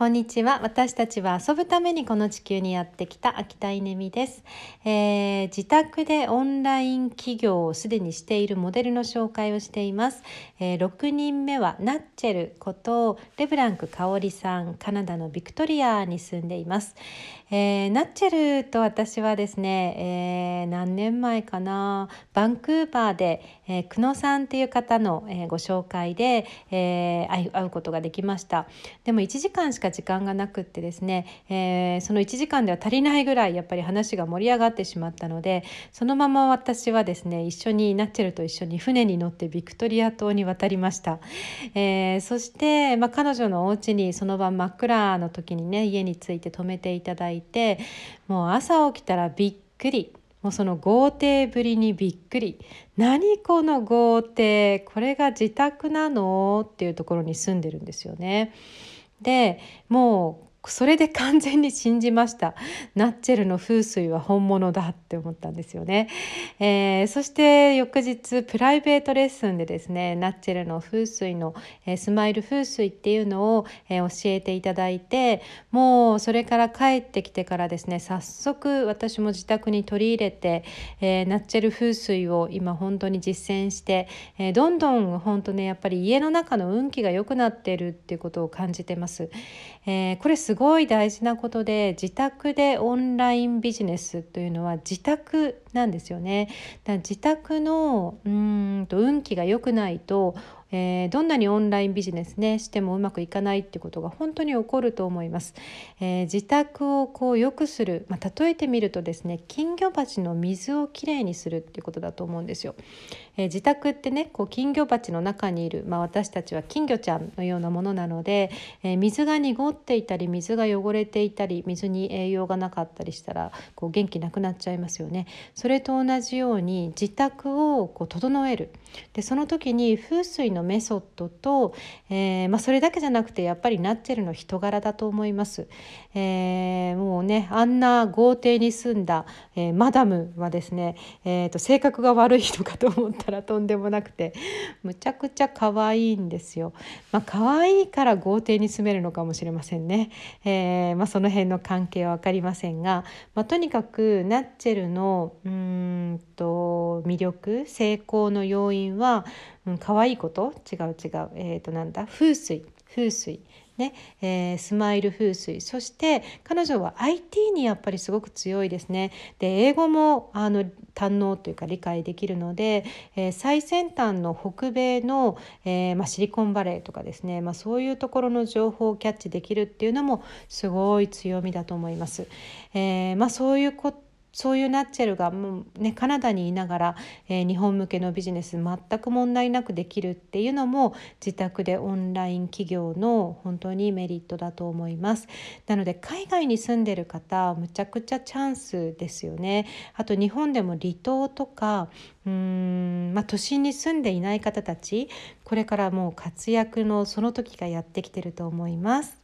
こんにちは。私たちは遊ぶためにこの地球にやってきた秋田稲美です、えー、自宅でオンライン企業をすでにしているモデルの紹介をしています、えー、6人目はナッチェルことレブランク香織さんカナダのビクトリアに住んでいます、えー、ナッチェルと私はですね、え何年前かな。バンクーバーで、え久野さんっていう方の、えご紹介で、え会うことができました。でも1時間しか時間がなくってですね、えー、その1時間では足りないぐらいやっぱり話が盛り上がってしまったのでそのまま私はですね一緒にナッチェルと一緒に船に乗ってビクトリア島に渡りました、えー、そして、まあ、彼女のお家にその晩真っ暗の時にね家に着いて泊めていただいてもう朝起きたらびっくり。もうその豪邸ぶりにびっくり。何この豪邸？これが自宅なの？っていうところに住んでるんですよね。でもうそれで完全に信じました。ナッチェルの風水は本物だって思ったんですよね、えー、そして翌日プライベートレッスンでですねナッチェルの風水の、えー、スマイル風水っていうのを、えー、教えていただいてもうそれから帰ってきてからですね早速私も自宅に取り入れて、えナッチェル風水を今本当に実践して、えどんどん本当ねやっぱり家の中の運気が良くなってるっていうことを感じてます、えこれすすごい大事なことで自宅でオンラインビジネスというのは自宅なんですよね。だ自宅のうんと運気が良くないとえー、どんなにオンラインビジネスねしてもうまくいかないってことが本当に起こると思います。えー、自宅をこう良くする、まあ、例えてみるとですね金魚鉢の水をきれいにするっていうことだと思うんですよ。えー、自宅ってねこう金魚鉢の中にいる、まあ、私たちは金魚ちゃんのようなものなので、え水が濁っていたり水が汚れていたり水に栄養がなかったりしたらこう元気なくなっちゃいますよね。それと同じように自宅をこう整えるでその時に風水ののメソッドと、えー、まあ、それだけじゃなくてやっぱりナッチェルの人柄だと思います。えー、もうねあんな豪邸に住んだ、えー、マダムはですね、えーと、性格が悪い人かと思ったらとんでもなくてむちゃくちゃ可愛いんですよ。まあ可愛いから豪邸に住めるのかもしれませんね。えまあ、その辺の関係は分かりませんが、まとにかくナッチェルのうんと魅力成功の要因はうん、可愛いこと？違う違う。え、ー、となんだ？風水。風水。ね、えー、スマイル風水。そして彼女は IT にやっぱりすごく強いですね。で英語もあの堪能というか理解できるので、えー、最先端の北米の、えー、まあ、シリコンバレーとかですね、まあ、そういうところの情報をキャッチできるっていうのもすごい強みだと思います。えまあ、そういうことそういうナッチェルがもう、ね、カナダにいながら、えー、日本向けのビジネス全く問題なくできるっていうのも自宅でオンライン企業の本当にメリットだと思います。なので海外に住んでる方むちゃくちゃチャンスですよね。あと日本でも離島とかうん、まあ、都心に住んでいない方たちこれからもう活躍のその時がやってきてると思います。